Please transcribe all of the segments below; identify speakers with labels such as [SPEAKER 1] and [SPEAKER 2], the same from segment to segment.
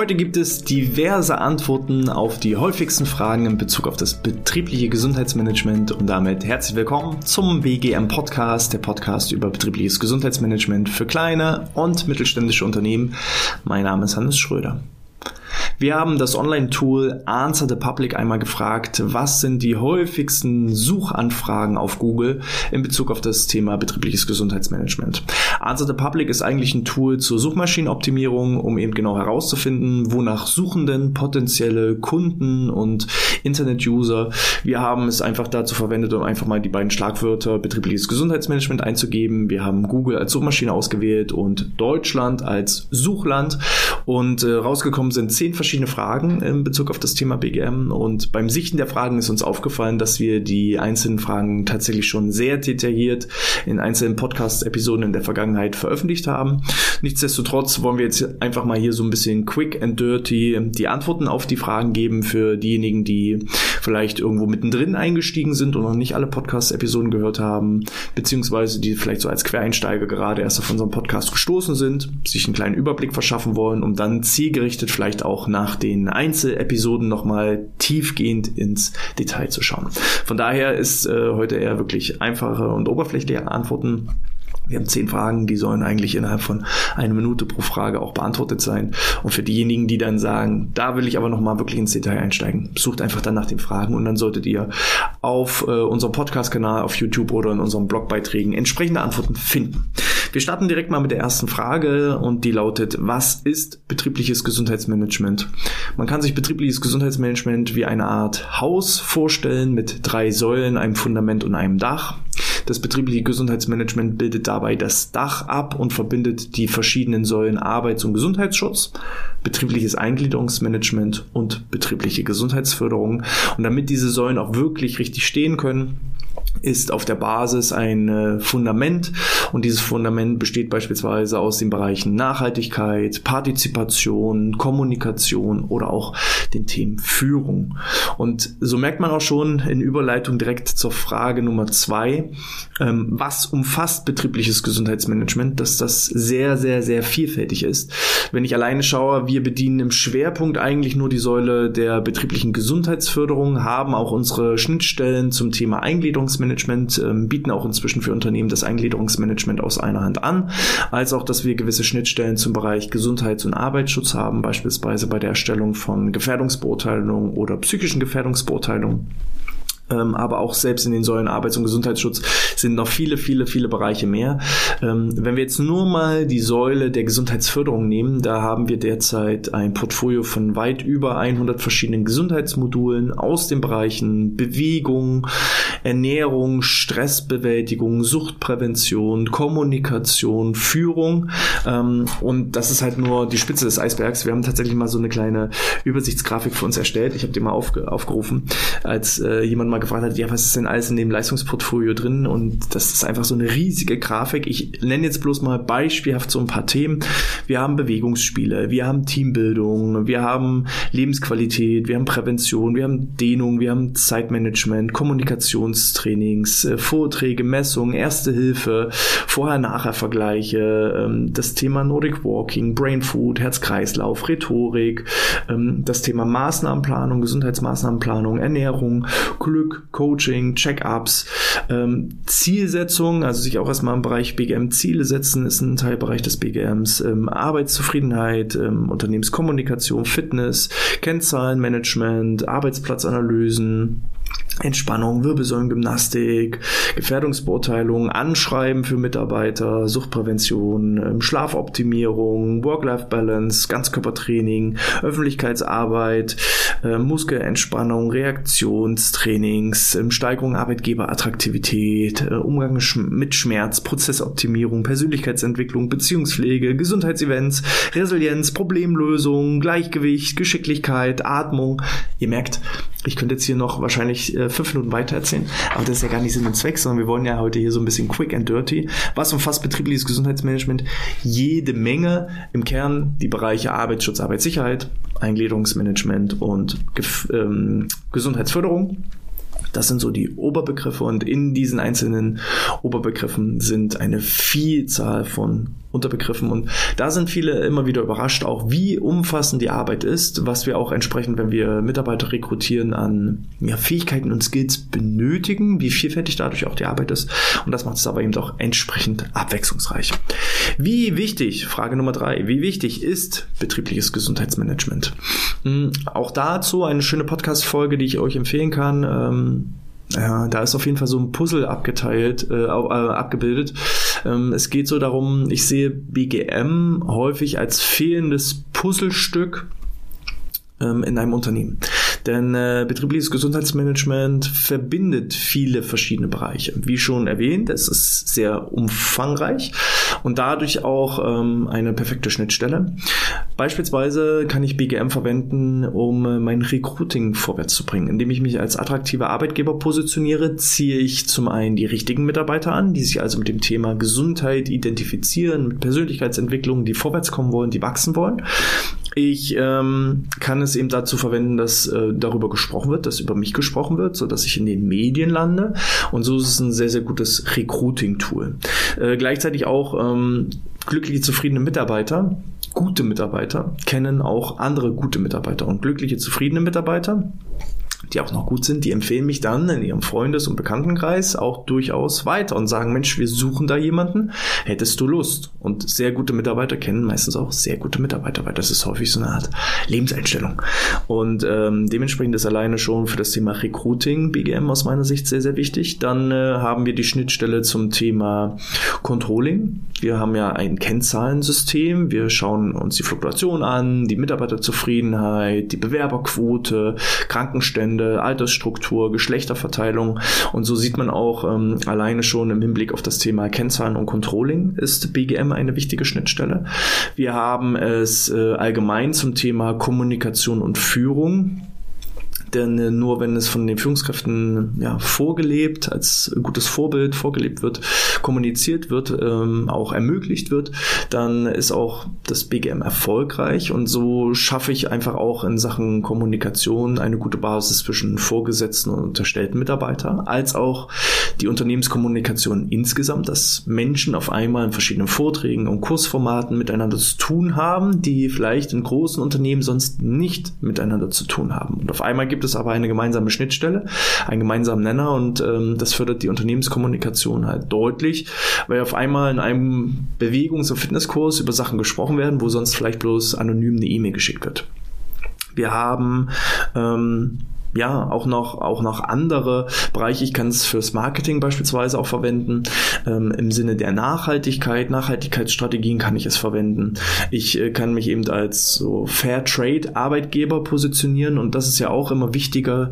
[SPEAKER 1] Heute gibt es diverse Antworten auf die häufigsten Fragen in Bezug auf das betriebliche Gesundheitsmanagement und damit herzlich willkommen zum BGM Podcast, der Podcast über betriebliches Gesundheitsmanagement für kleine und mittelständische Unternehmen. Mein Name ist Hannes Schröder. Wir haben das Online-Tool Answer the Public einmal gefragt, was sind die häufigsten Suchanfragen auf Google in Bezug auf das Thema betriebliches Gesundheitsmanagement. Answer the Public ist eigentlich ein Tool zur Suchmaschinenoptimierung, um eben genau herauszufinden, wonach suchen denn potenzielle Kunden und Internet-User. Wir haben es einfach dazu verwendet, um einfach mal die beiden Schlagwörter betriebliches Gesundheitsmanagement einzugeben. Wir haben Google als Suchmaschine ausgewählt und Deutschland als Suchland und äh, rausgekommen sind zehn verschiedene verschiedene Fragen in Bezug auf das Thema BGM und beim Sichten der Fragen ist uns aufgefallen, dass wir die einzelnen Fragen tatsächlich schon sehr detailliert in einzelnen Podcast-Episoden in der Vergangenheit veröffentlicht haben. Nichtsdestotrotz wollen wir jetzt einfach mal hier so ein bisschen quick and dirty die Antworten auf die Fragen geben für diejenigen, die vielleicht irgendwo mittendrin eingestiegen sind und noch nicht alle Podcast-Episoden gehört haben, beziehungsweise die vielleicht so als Quereinsteiger gerade erst auf unseren Podcast gestoßen sind, sich einen kleinen Überblick verschaffen wollen, um dann zielgerichtet vielleicht auch nach nach den Einzelepisoden nochmal tiefgehend ins Detail zu schauen. Von daher ist äh, heute eher wirklich einfache und oberflächliche Antworten wir haben zehn Fragen, die sollen eigentlich innerhalb von einer Minute pro Frage auch beantwortet sein. Und für diejenigen, die dann sagen, da will ich aber nochmal wirklich ins Detail einsteigen, sucht einfach dann nach den Fragen und dann solltet ihr auf äh, unserem Podcast-Kanal, auf YouTube oder in unseren Blogbeiträgen entsprechende Antworten finden. Wir starten direkt mal mit der ersten Frage und die lautet, was ist betriebliches Gesundheitsmanagement? Man kann sich betriebliches Gesundheitsmanagement wie eine Art Haus vorstellen mit drei Säulen, einem Fundament und einem Dach. Das betriebliche Gesundheitsmanagement bildet dabei das Dach ab und verbindet die verschiedenen Säulen Arbeits- und Gesundheitsschutz, betriebliches Eingliederungsmanagement und betriebliche Gesundheitsförderung. Und damit diese Säulen auch wirklich richtig stehen können, ist auf der Basis ein äh, Fundament und dieses Fundament besteht beispielsweise aus den Bereichen Nachhaltigkeit, Partizipation, Kommunikation oder auch den Themen Führung. Und so merkt man auch schon in Überleitung direkt zur Frage Nummer zwei, ähm, was umfasst betriebliches Gesundheitsmanagement, dass das sehr, sehr, sehr vielfältig ist. Wenn ich alleine schaue, wir bedienen im Schwerpunkt eigentlich nur die Säule der betrieblichen Gesundheitsförderung, haben auch unsere Schnittstellen zum Thema Eingliederungsmanagement, ähm, bieten auch inzwischen für Unternehmen das Eingliederungsmanagement aus einer Hand an, als auch, dass wir gewisse Schnittstellen zum Bereich Gesundheits- und Arbeitsschutz haben, beispielsweise bei der Erstellung von Gefährdungsbeurteilungen oder psychischen Gefährdungsbeurteilungen aber auch selbst in den Säulen Arbeits- und Gesundheitsschutz sind noch viele, viele, viele Bereiche mehr. Ähm, wenn wir jetzt nur mal die Säule der Gesundheitsförderung nehmen, da haben wir derzeit ein Portfolio von weit über 100 verschiedenen Gesundheitsmodulen aus den Bereichen Bewegung, Ernährung, Stressbewältigung, Suchtprävention, Kommunikation, Führung. Ähm, und das ist halt nur die Spitze des Eisbergs. Wir haben tatsächlich mal so eine kleine Übersichtsgrafik für uns erstellt. Ich habe die mal aufge aufgerufen, als äh, jemand mal gefragt hat, ja, was ist denn alles in dem Leistungsportfolio drin? Und das ist einfach so eine riesige Grafik. Ich nenne jetzt bloß mal beispielhaft so ein paar Themen. Wir haben Bewegungsspiele, wir haben Teambildung, wir haben Lebensqualität, wir haben Prävention, wir haben Dehnung, wir haben Zeitmanagement, Kommunikationstrainings, äh, Vorträge, Messungen, Erste Hilfe, Vorher-Nachher-Vergleiche, ähm, das Thema Nordic Walking, Brain Food, Herz-Kreislauf, Rhetorik, ähm, das Thema Maßnahmenplanung, Gesundheitsmaßnahmenplanung, Ernährung, Glück, Coaching, Check-ups, ähm, Zielsetzung, also sich auch erstmal im Bereich BGM Ziele setzen, ist ein Teilbereich des BGMs, ähm, Arbeitszufriedenheit, ähm, Unternehmenskommunikation, Fitness, Kennzahlenmanagement, Arbeitsplatzanalysen, Entspannung, Wirbelsäulengymnastik, Gefährdungsbeurteilung, Anschreiben für Mitarbeiter, Suchtprävention, ähm, Schlafoptimierung, Work-Life-Balance, Ganzkörpertraining, Öffentlichkeitsarbeit, äh, Muskelentspannung, Reaktionstrainings, ähm, Steigerung Arbeitgeberattraktivität, äh, Umgang mit Schmerz, Prozessoptimierung, Persönlichkeitsentwicklung, Beziehungspflege, Gesundheitsevents, Resilienz, Problemlösung, Gleichgewicht, Geschicklichkeit, Atmung. Ihr merkt, ich könnte jetzt hier noch wahrscheinlich äh, fünf Minuten weiter erzählen, aber das ist ja gar nicht Sinn und Zweck, sondern wir wollen ja heute hier so ein bisschen quick and dirty. Was umfasst betriebliches Gesundheitsmanagement? Jede Menge. Im Kern die Bereiche Arbeitsschutz, Arbeitssicherheit, Eingliederungsmanagement und ähm, Gesundheitsförderung. Das sind so die Oberbegriffe und in diesen einzelnen Oberbegriffen sind eine Vielzahl von Unterbegriffen und da sind viele immer wieder überrascht, auch wie umfassend die Arbeit ist, was wir auch entsprechend, wenn wir Mitarbeiter rekrutieren, an ja, Fähigkeiten und Skills benötigen, wie vielfältig dadurch auch die Arbeit ist und das macht es aber eben auch entsprechend abwechslungsreich. Wie wichtig, Frage Nummer drei, wie wichtig ist betriebliches Gesundheitsmanagement? Hm, auch dazu eine schöne Podcast-Folge, die ich euch empfehlen kann. Ja, da ist auf jeden Fall so ein Puzzle abgeteilt, äh, äh, abgebildet. Ähm, es geht so darum, ich sehe BGM häufig als fehlendes Puzzlestück ähm, in einem Unternehmen. Denn äh, betriebliches Gesundheitsmanagement verbindet viele verschiedene Bereiche. Wie schon erwähnt, es ist sehr umfangreich und dadurch auch ähm, eine perfekte Schnittstelle. Beispielsweise kann ich BGM verwenden, um äh, mein Recruiting vorwärts zu bringen. Indem ich mich als attraktiver Arbeitgeber positioniere, ziehe ich zum einen die richtigen Mitarbeiter an, die sich also mit dem Thema Gesundheit identifizieren, mit Persönlichkeitsentwicklung, die vorwärts kommen wollen, die wachsen wollen. Ich ähm, kann es eben dazu verwenden, dass äh, darüber gesprochen wird, dass über mich gesprochen wird, so dass ich in den Medien lande. Und so ist es ein sehr, sehr gutes Recruiting-Tool. Äh, gleichzeitig auch ähm, glückliche, zufriedene Mitarbeiter gute Mitarbeiter kennen auch andere gute Mitarbeiter. Und glückliche, zufriedene Mitarbeiter die auch noch gut sind, die empfehlen mich dann in ihrem Freundes- und Bekanntenkreis auch durchaus weiter und sagen, Mensch, wir suchen da jemanden, hättest du Lust? Und sehr gute Mitarbeiter kennen meistens auch sehr gute Mitarbeiter, weil das ist häufig so eine Art Lebenseinstellung. Und ähm, dementsprechend ist alleine schon für das Thema Recruiting BGM aus meiner Sicht sehr, sehr wichtig. Dann äh, haben wir die Schnittstelle zum Thema Controlling. Wir haben ja ein Kennzahlensystem. Wir schauen uns die Fluktuation an, die Mitarbeiterzufriedenheit, die Bewerberquote, Krankenstände, Hintergründe, Altersstruktur, Geschlechterverteilung. Und so sieht man auch ähm, alleine schon im Hinblick auf das Thema Kennzahlen und Controlling ist BGM eine wichtige Schnittstelle. Wir haben es äh, allgemein zum Thema Kommunikation und Führung denn äh, nur wenn es von den Führungskräften ja, vorgelebt, als gutes Vorbild vorgelebt wird, kommuniziert wird, ähm, auch ermöglicht wird, dann ist auch das BGM erfolgreich und so schaffe ich einfach auch in Sachen Kommunikation eine gute Basis zwischen Vorgesetzten und unterstellten Mitarbeiter, als auch die Unternehmenskommunikation insgesamt, dass Menschen auf einmal in verschiedenen Vorträgen und Kursformaten miteinander zu tun haben, die vielleicht in großen Unternehmen sonst nicht miteinander zu tun haben. Und auf einmal gibt gibt es aber eine gemeinsame Schnittstelle, einen gemeinsamen Nenner und ähm, das fördert die Unternehmenskommunikation halt deutlich, weil auf einmal in einem Bewegungs- und Fitnesskurs über Sachen gesprochen werden, wo sonst vielleicht bloß anonym eine E-Mail geschickt wird. Wir haben ähm, ja, auch noch, auch noch andere Bereiche. Ich kann es fürs Marketing beispielsweise auch verwenden. Ähm, Im Sinne der Nachhaltigkeit, Nachhaltigkeitsstrategien kann ich es verwenden. Ich äh, kann mich eben als so Fair Trade Arbeitgeber positionieren und das ist ja auch immer wichtiger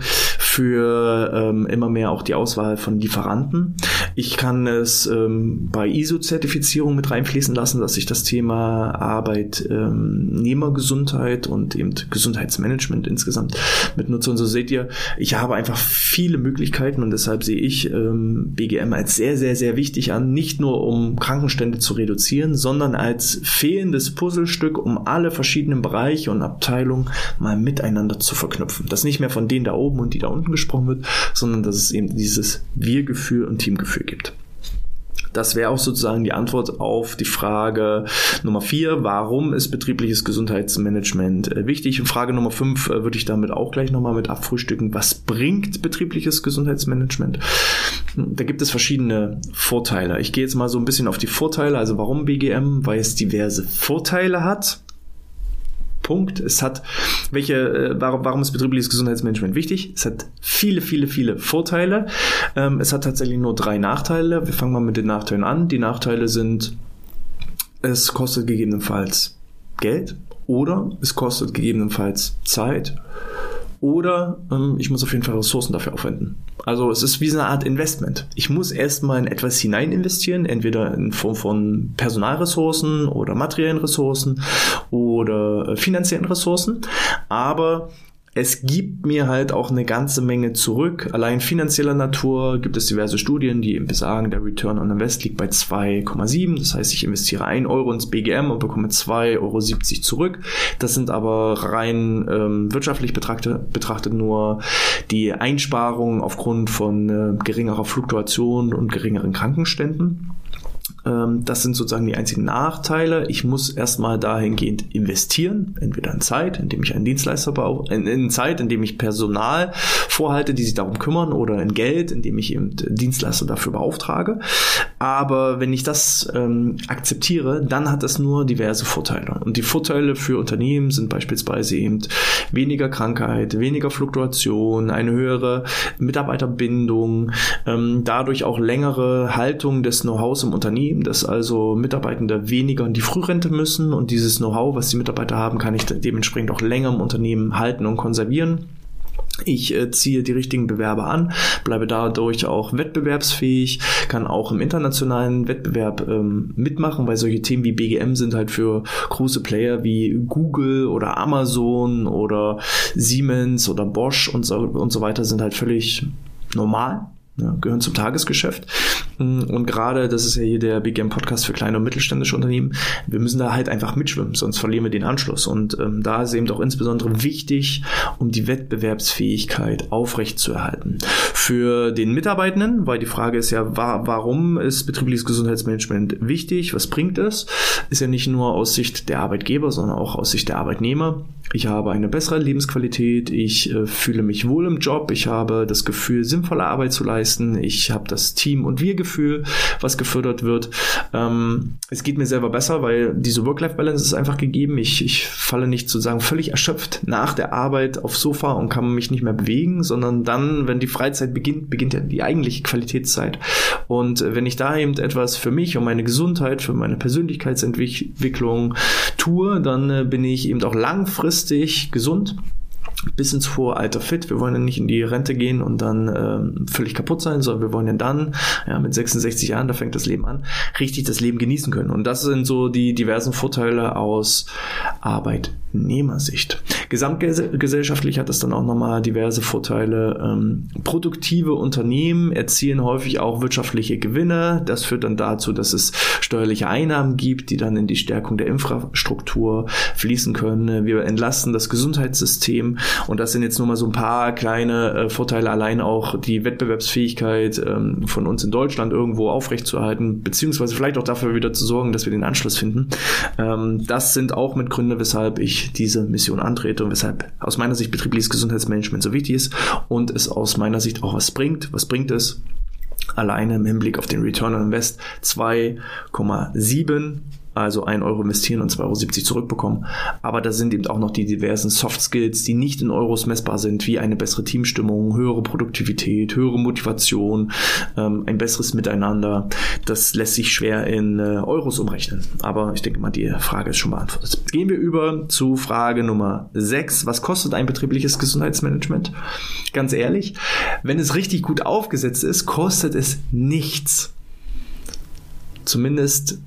[SPEAKER 1] für ähm, immer mehr auch die Auswahl von Lieferanten. Ich kann es ähm, bei ISO-Zertifizierung mit reinfließen lassen, dass ich das Thema Arbeitnehmergesundheit und eben Gesundheitsmanagement insgesamt mit nutze. Und so seht ihr, ich habe einfach viele Möglichkeiten und deshalb sehe ich ähm, BGM als sehr, sehr, sehr wichtig an, nicht nur um Krankenstände zu reduzieren, sondern als fehlendes Puzzlestück, um alle verschiedenen Bereiche und Abteilungen mal miteinander zu verknüpfen. Dass nicht mehr von denen da oben und die da unten gesprochen wird, sondern dass es eben dieses Wir-Gefühl und Teamgefühl gibt. Das wäre auch sozusagen die Antwort auf die Frage Nummer vier. Warum ist betriebliches Gesundheitsmanagement äh, wichtig? Und Frage Nummer fünf äh, würde ich damit auch gleich nochmal mit abfrühstücken. Was bringt betriebliches Gesundheitsmanagement? Da gibt es verschiedene Vorteile. Ich gehe jetzt mal so ein bisschen auf die Vorteile. Also warum BGM? Weil es diverse Vorteile hat. Punkt. Es hat, welche, äh, warum, warum ist betriebliches Gesundheitsmanagement wichtig? Es hat viele, viele, viele Vorteile. Ähm, es hat tatsächlich nur drei Nachteile. Wir fangen mal mit den Nachteilen an. Die Nachteile sind, es kostet gegebenenfalls Geld oder es kostet gegebenenfalls Zeit oder ähm, ich muss auf jeden Fall Ressourcen dafür aufwenden. Also es ist wie so eine Art Investment. Ich muss erstmal in etwas hinein investieren, entweder in Form von Personalressourcen oder materiellen Ressourcen oder äh, finanziellen Ressourcen. Aber es gibt mir halt auch eine ganze Menge zurück. Allein finanzieller Natur gibt es diverse Studien, die eben besagen, der Return on Invest liegt bei 2,7. Das heißt, ich investiere 1 Euro ins BGM und bekomme 2,70 Euro zurück. Das sind aber rein ähm, wirtschaftlich betrachtet, betrachtet nur die Einsparungen aufgrund von äh, geringerer Fluktuation und geringeren Krankenständen. Ähm, das sind sozusagen die einzigen Nachteile. Ich muss erstmal dahingehend investieren, entweder in Zeit, indem ich einen Dienstleister baue, in, in Zeit, indem ich Personal vorhalte, die sich darum kümmern, oder in Geld, indem ich eben Dienstleister dafür beauftrage. Aber wenn ich das ähm, akzeptiere, dann hat das nur diverse Vorteile. Und die Vorteile für Unternehmen sind beispielsweise eben weniger Krankheit, weniger Fluktuation, eine höhere Mitarbeiterbindung, ähm, dadurch auch längere Haltung des Know-hows im Unternehmen dass also Mitarbeitende weniger in die Frührente müssen und dieses Know-how, was die Mitarbeiter haben, kann ich dementsprechend auch länger im Unternehmen halten und konservieren. Ich äh, ziehe die richtigen Bewerber an, bleibe dadurch auch wettbewerbsfähig, kann auch im internationalen Wettbewerb ähm, mitmachen, weil solche Themen wie BGM sind halt für große Player wie Google oder Amazon oder Siemens oder Bosch und so, und so weiter sind halt völlig normal ja, gehören zum Tagesgeschäft. Mm, und gerade, das ist ja hier der Game Podcast für kleine und mittelständische Unternehmen, wir müssen da halt einfach mitschwimmen, sonst verlieren wir den Anschluss. Und ähm, da ist eben auch insbesondere wichtig, um die Wettbewerbsfähigkeit aufrechtzuerhalten. Für den Mitarbeitenden, weil die Frage ist ja, wa warum ist betriebliches Gesundheitsmanagement wichtig? Was bringt es? Ist ja nicht nur aus Sicht der Arbeitgeber, sondern auch aus Sicht der Arbeitnehmer. Ich habe eine bessere Lebensqualität, ich äh, fühle mich wohl im Job, ich habe das Gefühl, sinnvolle Arbeit zu leisten, ich habe das Team- und Wir-Gefühl, was gefördert wird. Ähm, es geht mir selber besser, weil diese Work-Life-Balance ist einfach gegeben. Ich, ich falle nicht sozusagen völlig erschöpft nach der Arbeit aufs Sofa und kann mich nicht mehr bewegen, sondern dann, wenn die Freizeit beginnt, beginnt ja die eigentliche Qualitätszeit. Und äh, wenn ich da eben etwas für mich und meine Gesundheit, für meine Persönlichkeitsentwicklung tue, dann äh, bin ich eben auch langfristig langfristig gesund bis ins hohe Alter fit. Wir wollen ja nicht in die Rente gehen und dann ähm, völlig kaputt sein, sondern wir wollen ja dann, ja, mit 66 Jahren, da fängt das Leben an, richtig das Leben genießen können. Und das sind so die diversen Vorteile aus Arbeitnehmersicht. Gesamtgesellschaftlich hat es dann auch nochmal diverse Vorteile. Ähm, produktive Unternehmen erzielen häufig auch wirtschaftliche Gewinne. Das führt dann dazu, dass es steuerliche Einnahmen gibt, die dann in die Stärkung der Infrastruktur fließen können. Wir entlasten das Gesundheitssystem und das sind jetzt nur mal so ein paar kleine äh, Vorteile, allein auch die Wettbewerbsfähigkeit ähm, von uns in Deutschland irgendwo aufrechtzuerhalten, beziehungsweise vielleicht auch dafür wieder zu sorgen, dass wir den Anschluss finden. Ähm, das sind auch mit Gründe, weshalb ich diese Mission antrete und weshalb aus meiner Sicht betriebliches Gesundheitsmanagement so wichtig ist und es aus meiner Sicht auch was bringt. Was bringt es? Alleine im Hinblick auf den Return on Invest 2,7 also 1 Euro investieren und 2,70 Euro zurückbekommen. Aber da sind eben auch noch die diversen Soft Skills, die nicht in Euros messbar sind, wie eine bessere Teamstimmung, höhere Produktivität, höhere Motivation, ähm, ein besseres Miteinander. Das lässt sich schwer in äh, Euros umrechnen. Aber ich denke mal, die Frage ist schon beantwortet. Gehen wir über zu Frage Nummer 6. Was kostet ein betriebliches Gesundheitsmanagement? Ganz ehrlich, wenn es richtig gut aufgesetzt ist, kostet es nichts. Zumindest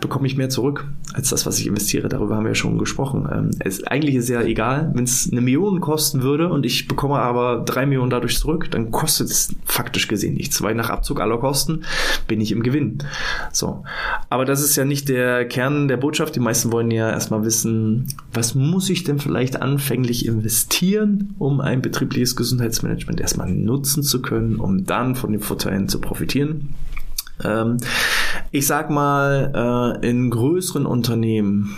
[SPEAKER 1] bekomme ich mehr zurück als das, was ich investiere. Darüber haben wir ja schon gesprochen. Ähm, es, eigentlich ist ja egal, wenn es eine Million kosten würde und ich bekomme aber drei Millionen dadurch zurück, dann kostet es faktisch gesehen nichts, weil nach Abzug aller Kosten bin ich im Gewinn. So. Aber das ist ja nicht der Kern der Botschaft. Die meisten wollen ja erstmal wissen, was muss ich denn vielleicht anfänglich investieren, um ein betriebliches Gesundheitsmanagement erstmal nutzen zu können, um dann von den Vorteilen zu profitieren. Ähm, ich sag mal, äh, in größeren Unternehmen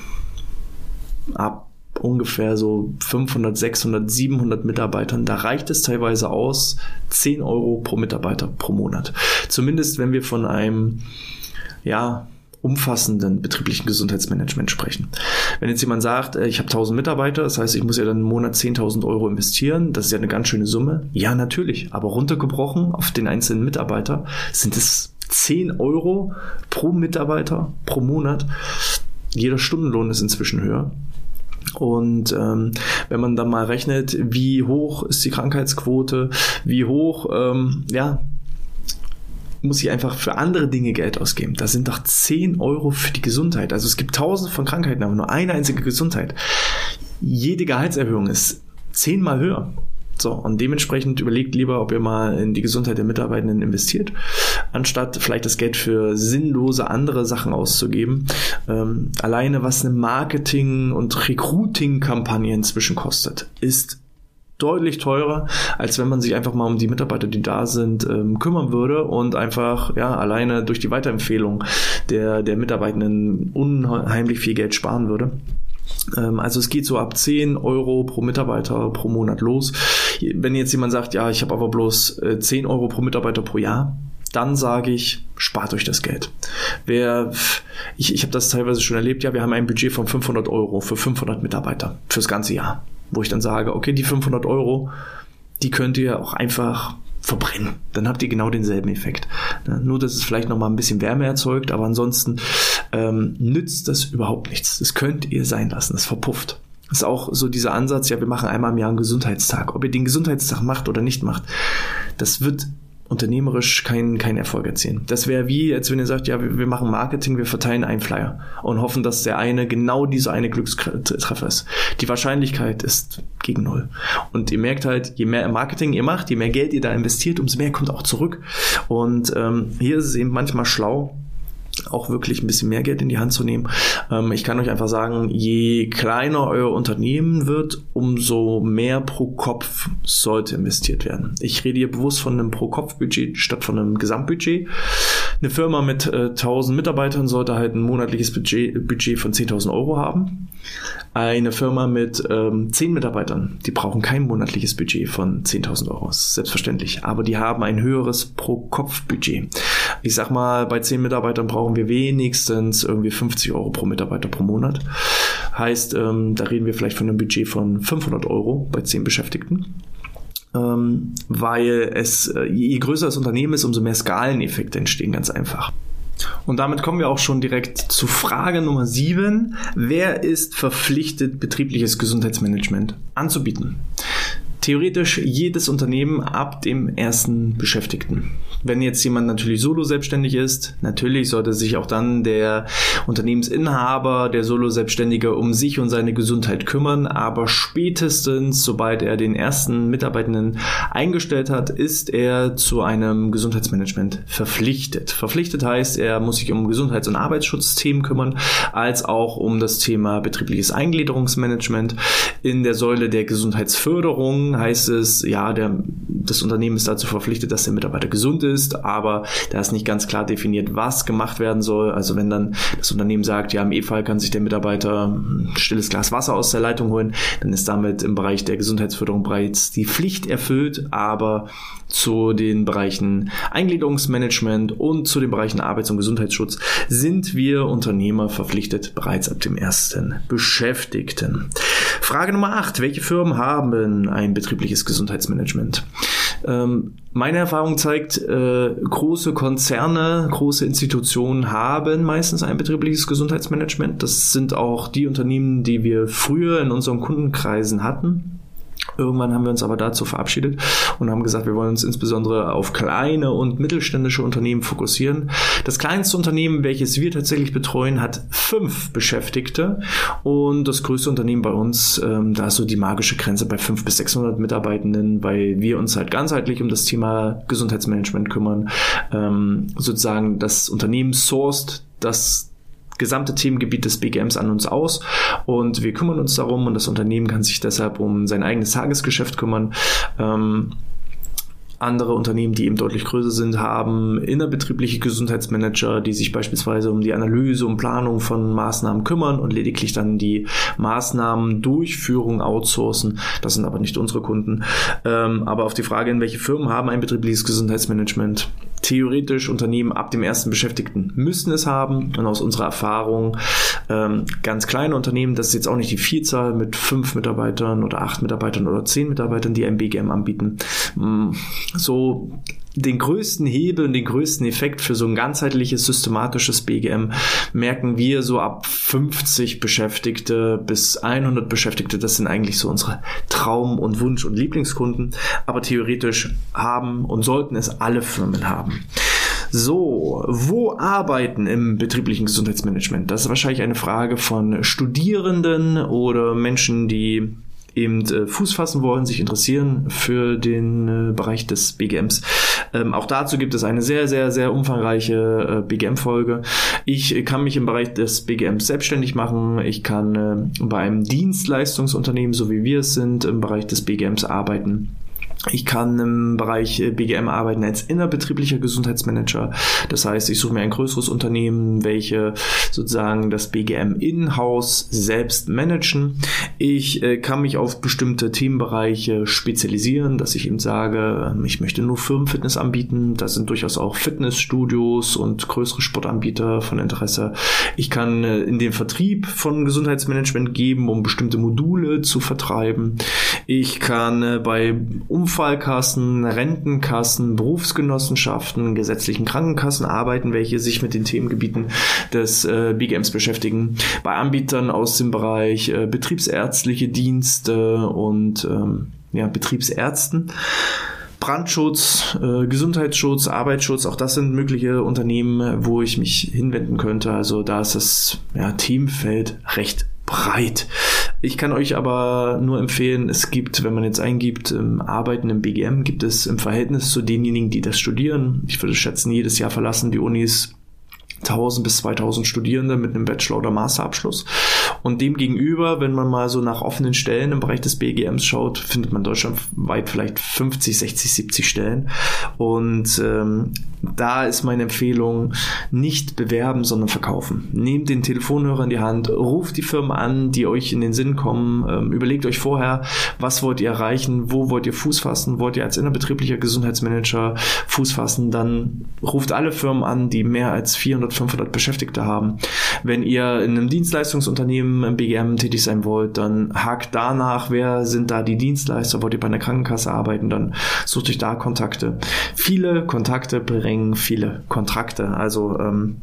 [SPEAKER 1] ab ungefähr so 500, 600, 700 Mitarbeitern, da reicht es teilweise aus 10 Euro pro Mitarbeiter pro Monat. Zumindest wenn wir von einem, ja, umfassenden betrieblichen Gesundheitsmanagement sprechen. Wenn jetzt jemand sagt, äh, ich habe 1000 Mitarbeiter, das heißt, ich muss ja dann im Monat 10.000 Euro investieren, das ist ja eine ganz schöne Summe. Ja, natürlich, aber runtergebrochen auf den einzelnen Mitarbeiter sind es 10 Euro pro Mitarbeiter pro Monat. Jeder Stundenlohn ist inzwischen höher. Und ähm, wenn man dann mal rechnet, wie hoch ist die Krankheitsquote, wie hoch, ähm, ja, muss ich einfach für andere Dinge Geld ausgeben. Das sind doch 10 Euro für die Gesundheit. Also es gibt tausende von Krankheiten, aber nur eine einzige Gesundheit. Jede Gehaltserhöhung ist zehnmal höher. So, und dementsprechend überlegt lieber, ob ihr mal in die Gesundheit der Mitarbeitenden investiert, anstatt vielleicht das Geld für sinnlose andere Sachen auszugeben. Ähm, alleine was eine Marketing- und Recruiting-Kampagne inzwischen kostet, ist deutlich teurer, als wenn man sich einfach mal um die Mitarbeiter, die da sind, ähm, kümmern würde und einfach ja alleine durch die Weiterempfehlung der, der Mitarbeitenden unheimlich viel Geld sparen würde. Ähm, also es geht so ab 10 Euro pro Mitarbeiter pro Monat los. Wenn jetzt jemand sagt, ja, ich habe aber bloß 10 äh, Euro pro Mitarbeiter pro Jahr, dann sage ich, spart euch das Geld. Wer, ich, ich habe das teilweise schon erlebt, ja, wir haben ein Budget von 500 Euro für 500 Mitarbeiter fürs ganze Jahr, wo ich dann sage, okay, die 500 Euro, die könnt ihr auch einfach verbrennen. Dann habt ihr genau denselben Effekt. Nur, dass es vielleicht noch mal ein bisschen Wärme erzeugt, aber ansonsten ähm, nützt das überhaupt nichts. Das könnt ihr sein lassen. Das verpufft. Ist auch so dieser Ansatz, ja, wir machen einmal im Jahr einen Gesundheitstag. Ob ihr den Gesundheitstag macht oder nicht macht, das wird unternehmerisch keinen kein Erfolg erzielen. Das wäre wie, als wenn ihr sagt, ja, wir, wir, machen Marketing, wir verteilen einen Flyer und hoffen, dass der eine genau dieser eine Glückstreffer ist. Die Wahrscheinlichkeit ist gegen null. Und ihr merkt halt, je mehr Marketing ihr macht, je mehr Geld ihr da investiert, umso mehr kommt auch zurück. Und ähm, hier ist es eben manchmal schlau, auch wirklich ein bisschen mehr Geld in die Hand zu nehmen. Ähm, ich kann euch einfach sagen, je kleiner euer Unternehmen wird, umso mehr pro Kopf sollte investiert werden. Ich rede hier bewusst von einem Pro-Kopf-Budget statt von einem Gesamtbudget. Eine Firma mit äh, 1000 Mitarbeitern sollte halt ein monatliches Budget, Budget von 10.000 Euro haben. Eine Firma mit ähm, 10 Mitarbeitern, die brauchen kein monatliches Budget von 10.000 Euro. Selbstverständlich. Aber die haben ein höheres Pro-Kopf-Budget. Ich sag mal, bei 10 Mitarbeitern brauchen wir wenigstens irgendwie 50 Euro pro Mitarbeiter pro Monat. Heißt, ähm, da reden wir vielleicht von einem Budget von 500 Euro bei 10 Beschäftigten ähm, weil es, äh, je größer das Unternehmen ist, umso mehr Skaleneffekte entstehen ganz einfach. Und damit kommen wir auch schon direkt zu Frage Nummer 7. Wer ist verpflichtet, betriebliches Gesundheitsmanagement anzubieten? Theoretisch jedes Unternehmen ab dem ersten Beschäftigten. Wenn jetzt jemand natürlich solo selbstständig ist, natürlich sollte sich auch dann der Unternehmensinhaber, der solo Selbstständige um sich und seine Gesundheit kümmern, aber spätestens, sobald er den ersten Mitarbeitenden eingestellt hat, ist er zu einem Gesundheitsmanagement verpflichtet. Verpflichtet heißt, er muss sich um Gesundheits- und Arbeitsschutzthemen kümmern, als auch um das Thema betriebliches Eingliederungsmanagement. In der Säule der Gesundheitsförderung heißt es, ja, der, das Unternehmen ist dazu verpflichtet, dass der Mitarbeiter gesund ist ist, aber da ist nicht ganz klar definiert, was gemacht werden soll. Also wenn dann das Unternehmen sagt, ja, im E-Fall kann sich der Mitarbeiter ein stilles Glas Wasser aus der Leitung holen, dann ist damit im Bereich der Gesundheitsförderung bereits die Pflicht erfüllt, aber zu den Bereichen Eingliederungsmanagement und zu den Bereichen Arbeits- und Gesundheitsschutz sind wir Unternehmer verpflichtet bereits ab dem ersten Beschäftigten. Frage Nummer 8. Welche Firmen haben ein betriebliches Gesundheitsmanagement? Ähm, meine Erfahrung zeigt, äh, große Konzerne, große Institutionen haben meistens ein betriebliches Gesundheitsmanagement. Das sind auch die Unternehmen, die wir früher in unseren Kundenkreisen hatten. Irgendwann haben wir uns aber dazu verabschiedet und haben gesagt, wir wollen uns insbesondere auf kleine und mittelständische Unternehmen fokussieren. Das kleinste Unternehmen, welches wir tatsächlich betreuen, hat fünf Beschäftigte und das größte Unternehmen bei uns, ähm, da ist so die magische Grenze bei fünf bis 600 Mitarbeitenden, weil wir uns halt ganzheitlich um das Thema Gesundheitsmanagement kümmern. Ähm, sozusagen das Unternehmen sourced das gesamte Themengebiet des BGMs an uns aus und wir kümmern uns darum und das Unternehmen kann sich deshalb um sein eigenes Tagesgeschäft kümmern. Ähm, andere Unternehmen, die eben deutlich größer sind, haben innerbetriebliche Gesundheitsmanager, die sich beispielsweise um die Analyse und Planung von Maßnahmen kümmern und lediglich dann die Maßnahmen Durchführung outsourcen. Das sind aber nicht unsere Kunden. Ähm, aber auf die Frage, in welche Firmen haben ein betriebliches Gesundheitsmanagement, theoretisch Unternehmen ab dem ersten Beschäftigten müssen es haben. Und aus unserer Erfahrung ähm, ganz kleine Unternehmen, das ist jetzt auch nicht die Vielzahl mit fünf Mitarbeitern oder acht Mitarbeitern oder zehn Mitarbeitern, die ein BGM anbieten. So den größten Hebel und den größten Effekt für so ein ganzheitliches, systematisches BGM merken wir so ab 50 Beschäftigte bis 100 Beschäftigte. Das sind eigentlich so unsere Traum- und Wunsch- und Lieblingskunden. Aber theoretisch haben und sollten es alle Firmen haben. So, wo arbeiten im betrieblichen Gesundheitsmanagement? Das ist wahrscheinlich eine Frage von Studierenden oder Menschen, die eben äh, Fuß fassen wollen, sich interessieren für den äh, Bereich des BGMs. Ähm, auch dazu gibt es eine sehr, sehr, sehr umfangreiche äh, BGM-Folge. Ich kann mich im Bereich des BGMs selbstständig machen. Ich kann äh, bei einem Dienstleistungsunternehmen, so wie wir es sind, im Bereich des BGMs arbeiten. Ich kann im Bereich äh, BGM arbeiten als innerbetrieblicher Gesundheitsmanager. Das heißt, ich suche mir ein größeres Unternehmen, welche sozusagen das BGM in-house selbst managen. Ich äh, kann mich auf bestimmte Themenbereiche spezialisieren, dass ich eben sage, ähm, ich möchte nur Firmenfitness anbieten. Da sind durchaus auch Fitnessstudios und größere Sportanbieter von Interesse. Ich kann äh, in den Vertrieb von Gesundheitsmanagement geben, um bestimmte Module zu vertreiben. Ich kann bei Umfang Unfallkassen, Rentenkassen, Berufsgenossenschaften, gesetzlichen Krankenkassen arbeiten, welche sich mit den Themengebieten des äh, BGMs beschäftigen. Bei Anbietern aus dem Bereich äh, betriebsärztliche Dienste und ähm, ja, Betriebsärzten. Brandschutz, äh, Gesundheitsschutz, Arbeitsschutz, auch das sind mögliche Unternehmen, wo ich mich hinwenden könnte. Also da ist das ja, Themenfeld recht breit. Ich kann euch aber nur empfehlen, es gibt, wenn man jetzt eingibt, ähm, Arbeiten im BGM, gibt es im Verhältnis zu denjenigen, die das studieren, ich würde schätzen, jedes Jahr verlassen die Unis 1000 bis 2000 Studierende mit einem Bachelor- oder Masterabschluss. Und dem gegenüber, wenn man mal so nach offenen Stellen im Bereich des BGMs schaut, findet man deutschlandweit vielleicht 50, 60, 70 Stellen. Und ähm, da ist meine Empfehlung, nicht bewerben, sondern verkaufen. Nehmt den Telefonhörer in die Hand, ruft die Firmen an, die euch in den Sinn kommen, ähm, überlegt euch vorher, was wollt ihr erreichen, wo wollt ihr Fuß fassen, wollt ihr als innerbetrieblicher Gesundheitsmanager Fuß fassen, dann ruft alle Firmen an, die mehr als 400, 500 Beschäftigte haben. Wenn ihr in einem Dienstleistungsunternehmen im BGM tätig sein wollt, dann hakt danach, wer sind da die Dienstleister, wollt ihr bei einer Krankenkasse arbeiten, dann sucht euch da Kontakte. Viele Kontakte bringen viele Kontrakte. Also ähm,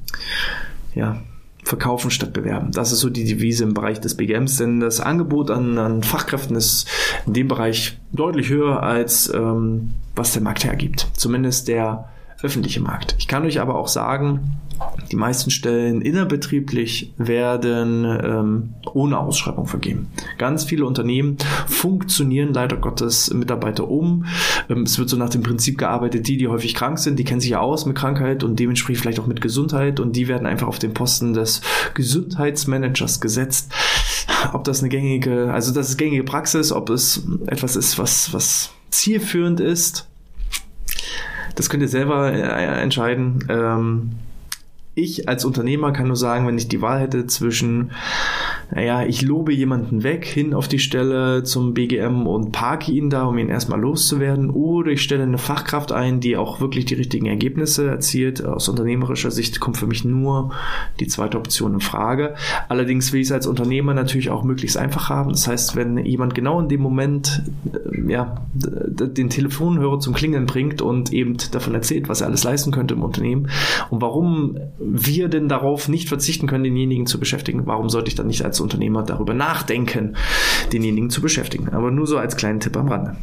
[SPEAKER 1] ja, verkaufen statt bewerben. Das ist so die Devise im Bereich des BGMs, denn das Angebot an, an Fachkräften ist in dem Bereich deutlich höher als ähm, was der Markt hergibt. Zumindest der öffentliche Markt. Ich kann euch aber auch sagen, die meisten Stellen innerbetrieblich werden ähm, ohne Ausschreibung vergeben. Ganz viele Unternehmen funktionieren leider Gottes Mitarbeiter um. Ähm, es wird so nach dem Prinzip gearbeitet, die, die häufig krank sind, die kennen sich ja aus mit Krankheit und dementsprechend vielleicht auch mit Gesundheit und die werden einfach auf den Posten des Gesundheitsmanagers gesetzt. Ob das eine gängige, also das ist gängige Praxis, ob es etwas ist, was, was zielführend ist, das könnt ihr selber äh, entscheiden. Ähm, ich als Unternehmer kann nur sagen, wenn ich die Wahl hätte zwischen, naja, ich lobe jemanden weg hin auf die Stelle zum BGM und parke ihn da, um ihn erstmal loszuwerden, oder ich stelle eine Fachkraft ein, die auch wirklich die richtigen Ergebnisse erzielt. Aus unternehmerischer Sicht kommt für mich nur die zweite Option in Frage. Allerdings will ich es als Unternehmer natürlich auch möglichst einfach haben. Das heißt, wenn jemand genau in dem Moment äh, ja, den Telefonhörer zum Klingeln bringt und eben davon erzählt, was er alles leisten könnte im Unternehmen und warum wir denn darauf nicht verzichten können, denjenigen zu beschäftigen, warum sollte ich dann nicht als Unternehmer darüber nachdenken, denjenigen zu beschäftigen? Aber nur so als kleinen Tipp am Rande.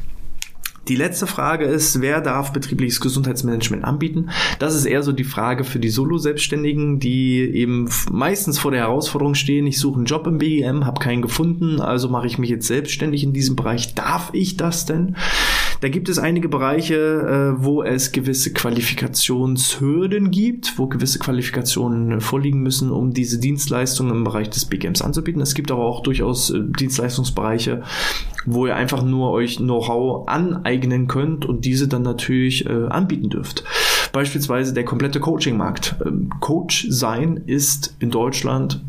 [SPEAKER 1] Die letzte Frage ist, wer darf betriebliches Gesundheitsmanagement anbieten? Das ist eher so die Frage für die Solo-Selbstständigen, die eben meistens vor der Herausforderung stehen, ich suche einen Job im BGM, habe keinen gefunden, also mache ich mich jetzt selbstständig in diesem Bereich. Darf ich das denn? Da gibt es einige Bereiche, äh, wo es gewisse Qualifikationshürden gibt, wo gewisse Qualifikationen vorliegen müssen, um diese Dienstleistungen im Bereich des BGMs anzubieten. Es gibt aber auch durchaus äh, Dienstleistungsbereiche, wo ihr einfach nur euch Know-how aneignen könnt und diese dann natürlich äh, anbieten dürft. Beispielsweise der komplette Coaching-Markt. Ähm, Coach sein ist in Deutschland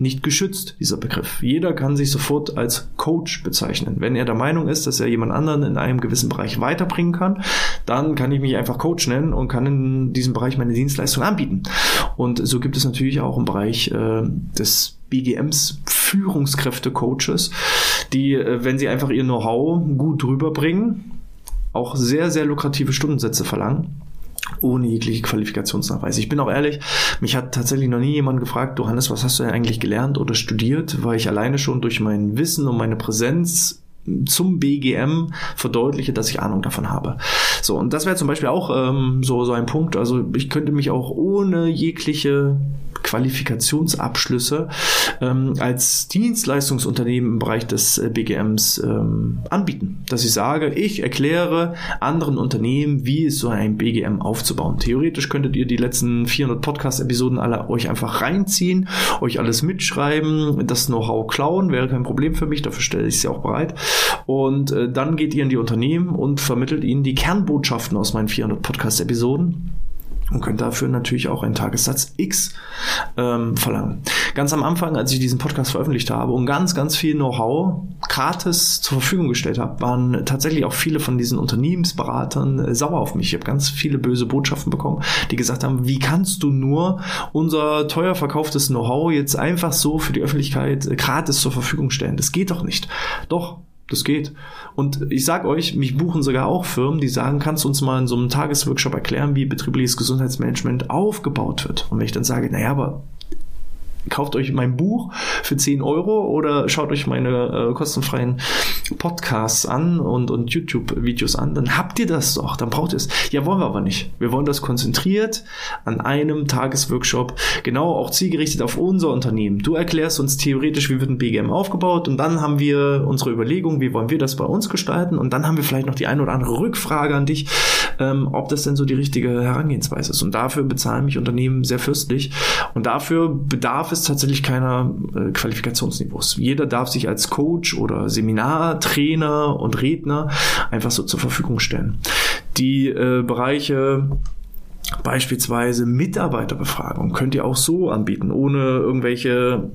[SPEAKER 1] nicht geschützt, dieser Begriff. Jeder kann sich sofort als Coach bezeichnen. Wenn er der Meinung ist, dass er jemand anderen in einem gewissen Bereich weiterbringen kann, dann kann ich mich einfach Coach nennen und kann in diesem Bereich meine Dienstleistung anbieten. Und so gibt es natürlich auch im Bereich äh, des BGMs Führungskräfte-Coaches, die, äh, wenn sie einfach ihr Know-how gut rüberbringen, auch sehr, sehr lukrative Stundensätze verlangen ohne jegliche Qualifikationsnachweis. Ich bin auch ehrlich, mich hat tatsächlich noch nie jemand gefragt, Johannes, was hast du denn eigentlich gelernt oder studiert, weil ich alleine schon durch mein Wissen und meine Präsenz zum BGM verdeutliche, dass ich Ahnung davon habe. So, und das wäre zum Beispiel auch ähm, so, so ein Punkt. Also ich könnte mich auch ohne jegliche Qualifikationsabschlüsse ähm, als Dienstleistungsunternehmen im Bereich des äh, BGMs ähm, anbieten. Dass ich sage, ich erkläre anderen Unternehmen, wie es so ein BGM aufzubauen. Theoretisch könntet ihr die letzten 400 Podcast-Episoden alle euch einfach reinziehen, euch alles mitschreiben, das Know-how klauen, wäre kein Problem für mich, dafür stelle ich ja auch bereit. Und äh, dann geht ihr in die Unternehmen und vermittelt ihnen die Kernbotschaften aus meinen 400 Podcast-Episoden und könnt dafür natürlich auch einen Tagessatz X ähm, verlangen. Ganz am Anfang, als ich diesen Podcast veröffentlicht habe und ganz, ganz viel Know-how gratis zur Verfügung gestellt habe, waren tatsächlich auch viele von diesen Unternehmensberatern äh, sauer auf mich. Ich habe ganz viele böse Botschaften bekommen, die gesagt haben, wie kannst du nur unser teuer verkauftes Know-how jetzt einfach so für die Öffentlichkeit äh, gratis zur Verfügung stellen? Das geht doch nicht. Doch, das geht. Und ich sag euch, mich buchen sogar auch Firmen, die sagen, kannst du uns mal in so einem Tagesworkshop erklären, wie betriebliches Gesundheitsmanagement aufgebaut wird. Und wenn ich dann sage, naja, aber kauft euch mein Buch für 10 Euro oder schaut euch meine äh, kostenfreien Podcasts an und, und YouTube-Videos an, dann habt ihr das doch, dann braucht ihr es. Ja, wollen wir aber nicht. Wir wollen das konzentriert an einem Tagesworkshop, genau auch zielgerichtet auf unser Unternehmen. Du erklärst uns theoretisch, wie wird ein BGM aufgebaut und dann haben wir unsere Überlegung, wie wollen wir das bei uns gestalten und dann haben wir vielleicht noch die eine oder andere Rückfrage an dich, ähm, ob das denn so die richtige Herangehensweise ist. Und dafür bezahlen mich Unternehmen sehr fürstlich und dafür bedarf es tatsächlich keiner äh, Qualifikationsniveaus. Jeder darf sich als Coach oder Seminartrainer und Redner einfach so zur Verfügung stellen. Die äh, Bereiche Beispielsweise Mitarbeiterbefragung könnt ihr auch so anbieten, ohne irgendwelche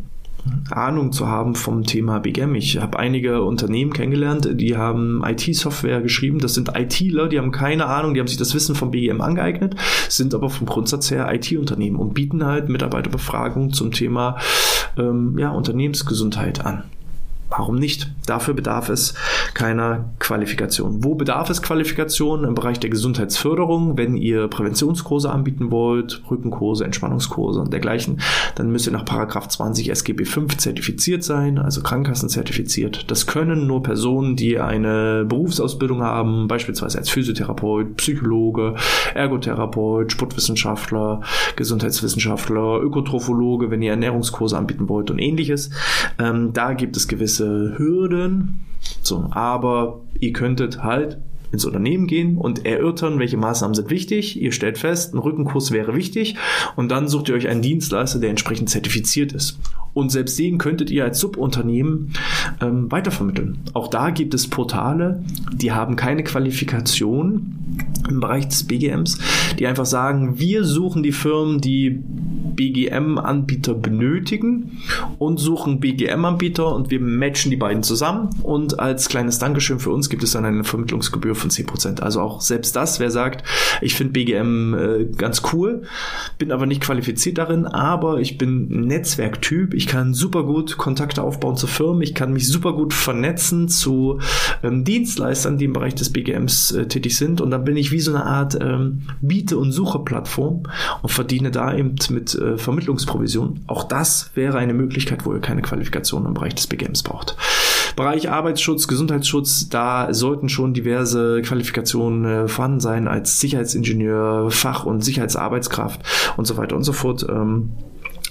[SPEAKER 1] Ahnung zu haben vom Thema BGM. Ich habe einige Unternehmen kennengelernt, die haben IT-Software geschrieben. Das sind ITler, die haben keine Ahnung, die haben sich das Wissen vom BGM angeeignet, sind aber vom Grundsatz her IT-Unternehmen und bieten halt Mitarbeiterbefragungen zum Thema ähm, ja, Unternehmensgesundheit an. Warum nicht? Dafür bedarf es keiner Qualifikation. Wo bedarf es Qualifikation? Im Bereich der Gesundheitsförderung, wenn ihr Präventionskurse anbieten wollt, Rückenkurse, Entspannungskurse und dergleichen, dann müsst ihr nach Paragraph 20 SGB 5 zertifiziert sein, also Krankenkassen zertifiziert. Das können nur Personen, die eine Berufsausbildung haben, beispielsweise als Physiotherapeut, Psychologe, Ergotherapeut, Sportwissenschaftler, Gesundheitswissenschaftler, Ökotrophologe, wenn ihr Ernährungskurse anbieten wollt und ähnliches. Ähm, da gibt es gewisse Hürden. So, aber ihr könntet halt ins Unternehmen gehen und erörtern, welche Maßnahmen sind wichtig. Ihr stellt fest, ein Rückenkurs wäre wichtig und dann sucht ihr euch einen Dienstleister, der entsprechend zertifiziert ist. Und selbst den könntet ihr als Subunternehmen ähm, weitervermitteln. Auch da gibt es Portale, die haben keine Qualifikation im Bereich des BGMs, die einfach sagen, wir suchen die Firmen, die BGM-Anbieter benötigen und suchen BGM-Anbieter und wir matchen die beiden zusammen und als kleines Dankeschön für uns gibt es dann eine Vermittlungsgebühr von 10%. Also auch selbst das, wer sagt, ich finde BGM äh, ganz cool, bin aber nicht qualifiziert darin, aber ich bin Netzwerktyp, ich kann super gut Kontakte aufbauen zu Firmen, ich kann mich super gut vernetzen zu ähm, Dienstleistern, die im Bereich des BGMs äh, tätig sind und dann bin ich wie so eine Art ähm, Biete- und Suche-Plattform und verdiene da eben mit äh, Vermittlungsprovision. Auch das wäre eine Möglichkeit, wo ihr keine Qualifikation im Bereich des BGMs braucht. Bereich Arbeitsschutz, Gesundheitsschutz, da sollten schon diverse Qualifikationen äh, vorhanden sein als Sicherheitsingenieur, Fach- und Sicherheitsarbeitskraft und so weiter und so fort. Ähm,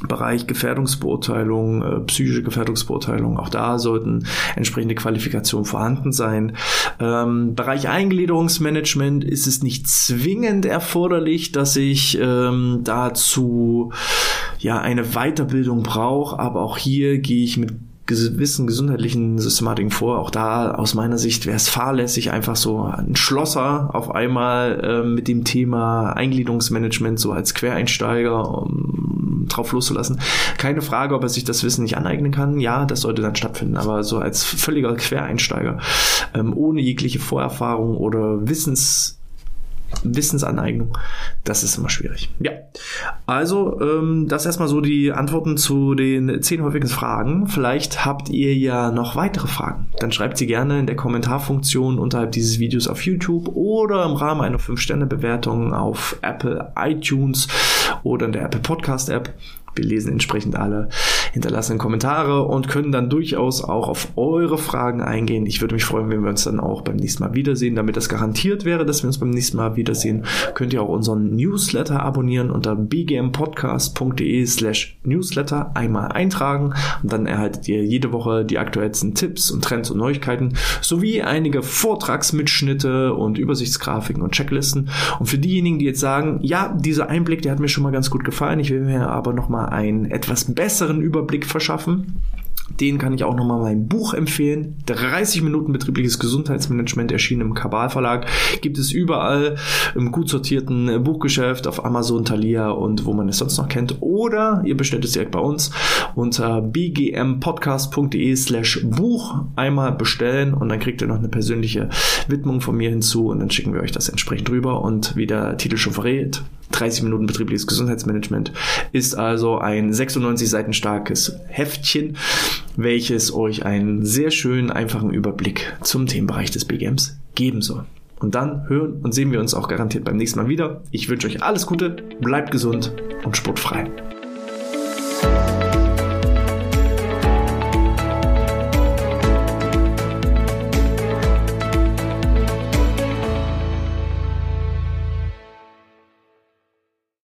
[SPEAKER 1] Bereich Gefährdungsbeurteilung, äh, psychische Gefährdungsbeurteilung, auch da sollten entsprechende Qualifikationen vorhanden sein. Ähm, Bereich Eingliederungsmanagement ist es nicht zwingend erforderlich, dass ich ähm, dazu ja eine Weiterbildung brauche, aber auch hier gehe ich mit gewissen gesundheitlichen Systematiken vor. Auch da aus meiner Sicht wäre es fahrlässig, einfach so ein Schlosser auf einmal äh, mit dem Thema Eingliederungsmanagement so als Quereinsteiger um, drauf loszulassen. Keine Frage, ob er sich das Wissen nicht aneignen kann. Ja, das sollte dann stattfinden. Aber so als völliger Quereinsteiger, ähm, ohne jegliche Vorerfahrung oder Wissens Wissensaneignung, das ist immer schwierig. Ja, also ähm, das erstmal so die Antworten zu den zehn häufigsten Fragen. Vielleicht habt ihr ja noch weitere Fragen. Dann schreibt sie gerne in der Kommentarfunktion unterhalb dieses Videos auf YouTube oder im Rahmen einer 5-Sterne-Bewertung auf Apple iTunes oder in der Apple Podcast App. Wir lesen entsprechend alle. hinterlassen Kommentare und können dann durchaus auch auf eure Fragen eingehen. Ich würde mich freuen, wenn wir uns dann auch beim nächsten Mal wiedersehen. Damit das garantiert wäre, dass wir uns beim nächsten Mal wiedersehen, könnt ihr auch unseren Newsletter abonnieren unter bgmpodcast.de slash newsletter einmal eintragen und dann erhaltet ihr jede Woche die aktuellsten Tipps und Trends und Neuigkeiten sowie einige Vortragsmitschnitte und Übersichtsgrafiken und Checklisten. Und für diejenigen, die jetzt sagen, ja, dieser Einblick, der hat mir schon mal ganz gut gefallen, ich will mir aber noch mal einen etwas besseren Überblick verschaffen, den kann ich auch nochmal mein Buch empfehlen. 30 Minuten betriebliches Gesundheitsmanagement erschienen im Kabal Verlag. Gibt es überall im gut sortierten Buchgeschäft auf Amazon, Thalia und wo man es sonst noch kennt. Oder ihr bestellt es direkt bei uns unter bgmpodcast.de slash Buch einmal bestellen und dann kriegt ihr noch eine persönliche Widmung von mir hinzu und dann schicken wir euch das entsprechend rüber und wie der Titel schon verrät, 30 Minuten betriebliches Gesundheitsmanagement ist also ein 96 Seiten starkes Heftchen, welches euch einen sehr schönen, einfachen Überblick zum Themenbereich des BGMs geben soll. Und dann hören und sehen wir uns auch garantiert beim nächsten Mal wieder. Ich wünsche euch alles Gute, bleibt gesund und sportfrei.